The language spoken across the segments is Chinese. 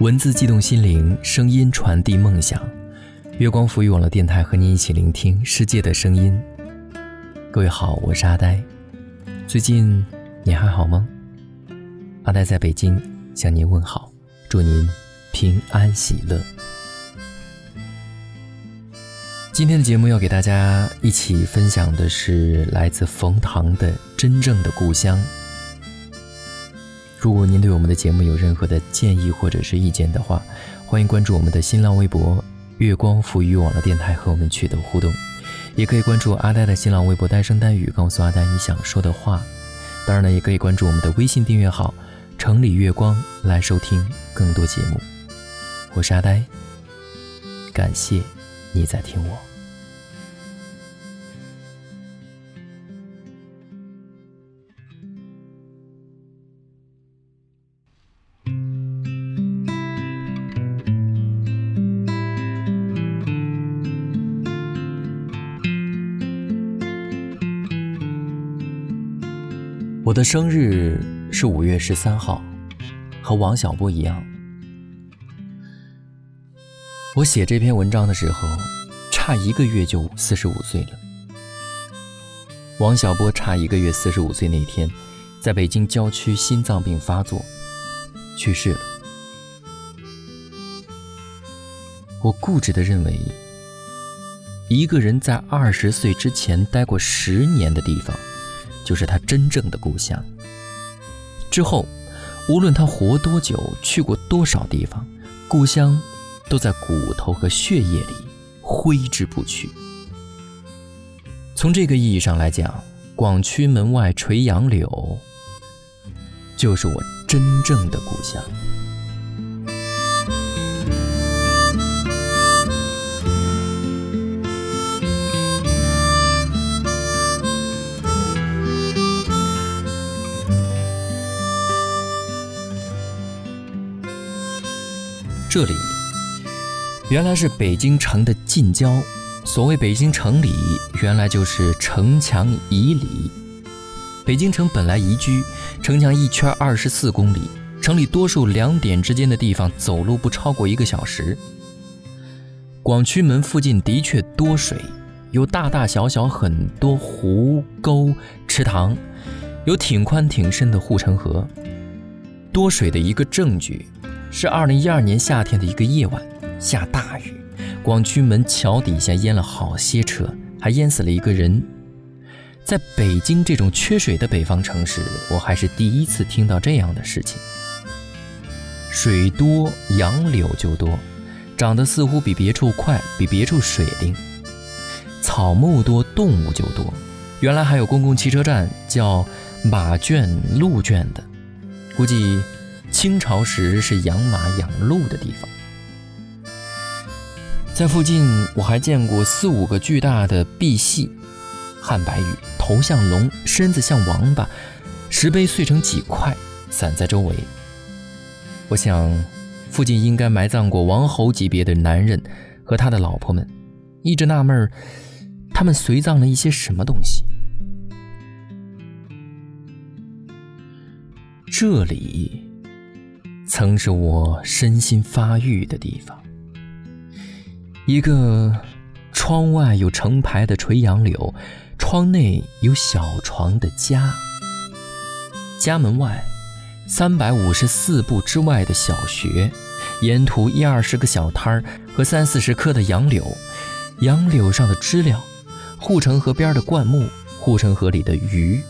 文字悸动心灵，声音传递梦想。月光浮语网络电台和你一起聆听世界的声音。各位好，我是阿呆。最近你还好吗？阿呆在北京向您问好，祝您平安喜乐。今天的节目要给大家一起分享的是来自冯唐的《真正的故乡》。如果您对我们的节目有任何的建议或者是意见的话，欢迎关注我们的新浪微博“月光赋予网络电台”和我们取得互动，也可以关注阿呆的新浪微博“呆声呆语”，告诉阿呆你想说的话。当然呢，也可以关注我们的微信订阅号“城里月光”来收听更多节目。我是阿呆，感谢你在听我。我的生日是五月十三号，和王小波一样。我写这篇文章的时候，差一个月就四十五岁了。王小波差一个月四十五岁那天，在北京郊区心脏病发作，去世了。我固执的认为，一个人在二十岁之前待过十年的地方。就是他真正的故乡。之后，无论他活多久，去过多少地方，故乡都在骨头和血液里挥之不去。从这个意义上来讲，广渠门外垂杨柳，就是我真正的故乡。这里原来是北京城的近郊。所谓北京城里，原来就是城墙以里。北京城本来宜居，城墙一圈二十四公里，城里多数两点之间的地方走路不超过一个小时。广渠门附近的确多水，有大大小小很多湖沟、池塘，有挺宽挺深的护城河。多水的一个证据。是二零一二年夏天的一个夜晚，下大雨，广渠门桥底下淹了好些车，还淹死了一个人。在北京这种缺水的北方城市，我还是第一次听到这样的事情。水多杨柳就多，长得似乎比别处快，比别处水灵。草木多，动物就多。原来还有公共汽车站，叫马圈、鹿圈的，估计。清朝时是养马养鹿的地方，在附近我还见过四五个巨大的赑屃，汉白玉，头像龙，身子像王八，石碑碎成几块，散在周围。我想，附近应该埋葬过王侯级别的男人和他的老婆们，一直纳闷，他们随葬了一些什么东西。这里。曾是我身心发育的地方，一个窗外有成排的垂杨柳，窗内有小床的家。家门外三百五十四步之外的小学，沿途一二十个小摊儿和三四十棵的杨柳，杨柳上的知了，护城河边的灌木，护城河里的鱼。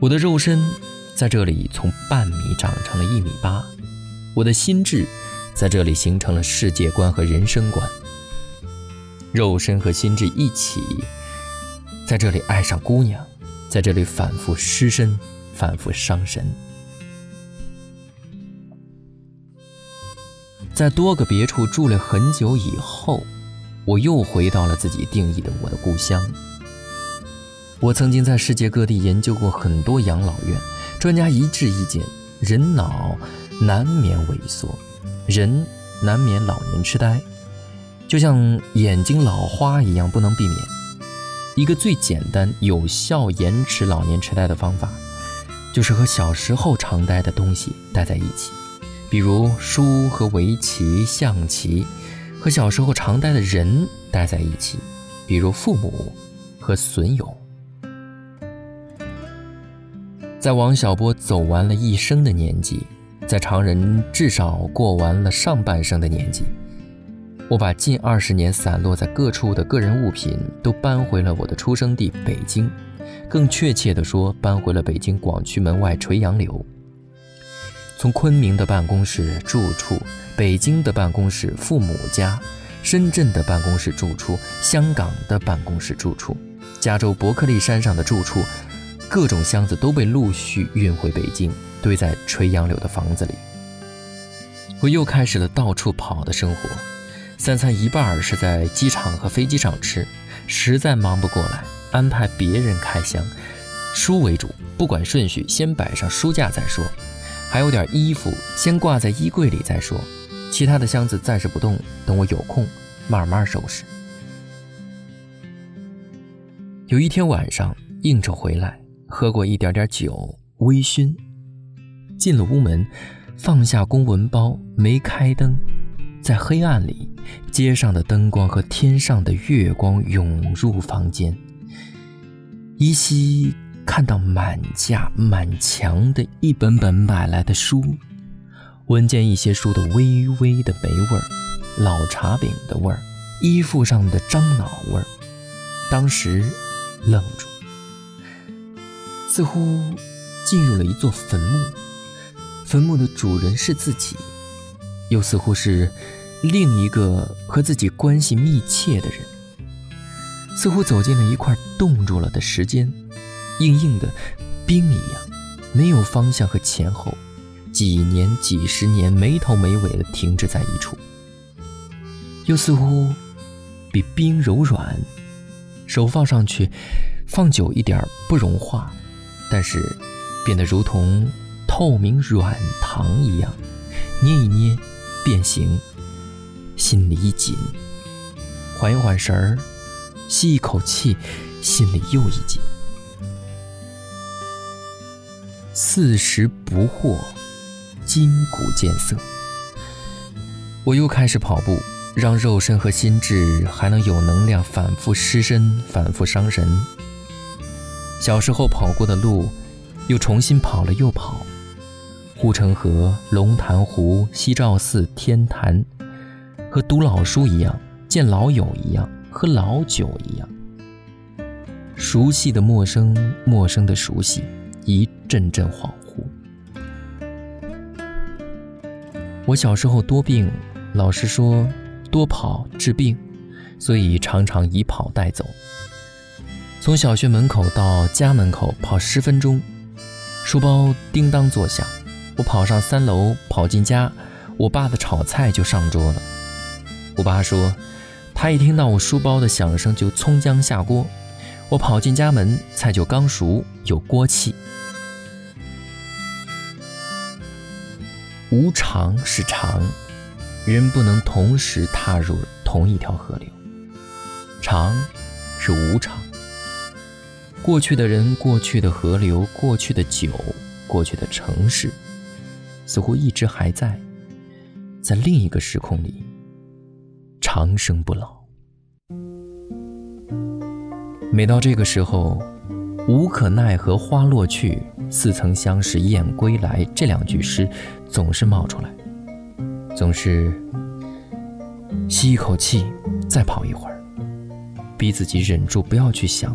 我的肉身。在这里，从半米长成了一米八，我的心智在这里形成了世界观和人生观。肉身和心智一起，在这里爱上姑娘，在这里反复失身，反复伤神。在多个别处住了很久以后，我又回到了自己定义的我的故乡。我曾经在世界各地研究过很多养老院。专家一致意见：人脑难免萎缩，人难免老年痴呆，就像眼睛老花一样，不能避免。一个最简单、有效延迟老年痴呆的方法，就是和小时候常待的东西待在一起。比如书和围棋、象棋，和小时候常待的人待在一起，比如父母和损友。在王小波走完了一生的年纪，在常人至少过完了上半生的年纪。我把近二十年散落在各处的个人物品都搬回了我的出生地北京，更确切地说，搬回了北京广渠门外垂杨柳。从昆明的办公室住处、北京的办公室、父母家、深圳的办公室住处、香港的办公室住处、加州伯克利山上的住处，各种箱子都被陆续运回北京，堆在垂杨柳的房子里。我又开始了到处跑的生活。三餐一半是在机场和飞机上吃，实在忙不过来，安排别人开箱，书为主，不管顺序，先摆上书架再说。还有点衣服，先挂在衣柜里再说。其他的箱子暂时不动，等我有空慢慢收拾。有一天晚上应酬回来，喝过一点点酒，微醺，进了屋门，放下公文包，没开灯。在黑暗里，街上的灯光和天上的月光涌入房间，依稀看到满架满墙的一本本买来的书，闻见一些书的微微的霉味儿，老茶饼的味儿，衣服上的樟脑味儿。当时愣住，似乎进入了一座坟墓，坟墓的主人是自己。又似乎是另一个和自己关系密切的人，似乎走进了一块冻住了的时间，硬硬的冰一样，没有方向和前后，几年几十年没头没尾的停滞在一处。又似乎比冰柔软，手放上去，放久一点不融化，但是变得如同透明软糖一样，捏一捏。变形，心里一紧，缓一缓神儿，吸一口气，心里又一紧。四十不惑，筋骨渐涩。我又开始跑步，让肉身和心智还能有能量反复失身，反复伤神。小时候跑过的路，又重新跑了又跑。护城河、龙潭湖、西照寺、天坛，和读老书一样，见老友一样，喝老酒一样。熟悉的陌生，陌生的熟悉，一阵阵恍惚。我小时候多病，老师说多跑治病，所以常常以跑带走。从小学门口到家门口跑十分钟，书包叮当作响。我跑上三楼，跑进家，我爸的炒菜就上桌了。我爸说，他一听到我书包的响声就葱姜下锅。我跑进家门，菜就刚熟，有锅气。无常是常，人不能同时踏入同一条河流。常是无常，过去的人，过去的河流，过去的酒，过去的城市。似乎一直还在，在另一个时空里长生不老。每到这个时候，“无可奈何花落去，似曾相识燕归来”这两句诗总是冒出来，总是吸一口气，再跑一会儿，逼自己忍住不要去想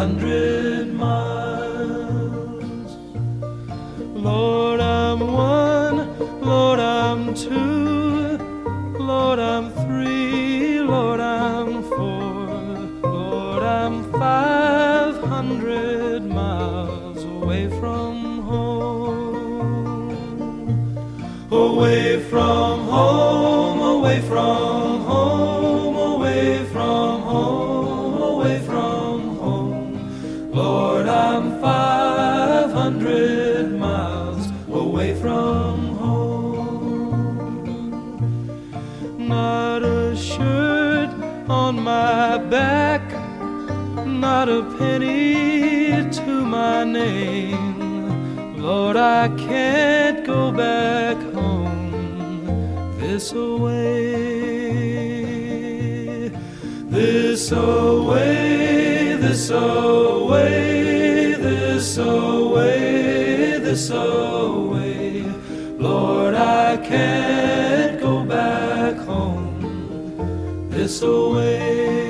hundred miles. Lord, I'm one, Lord, I'm two, Lord, I'm hundred miles away from home. away from home, away from Lord, I'm 500 miles away from home. Not a shirt on my back, not a penny to my name. Lord, I can't go back home this away, this away, this away, this away, this away. Lord, I can't go back home this away.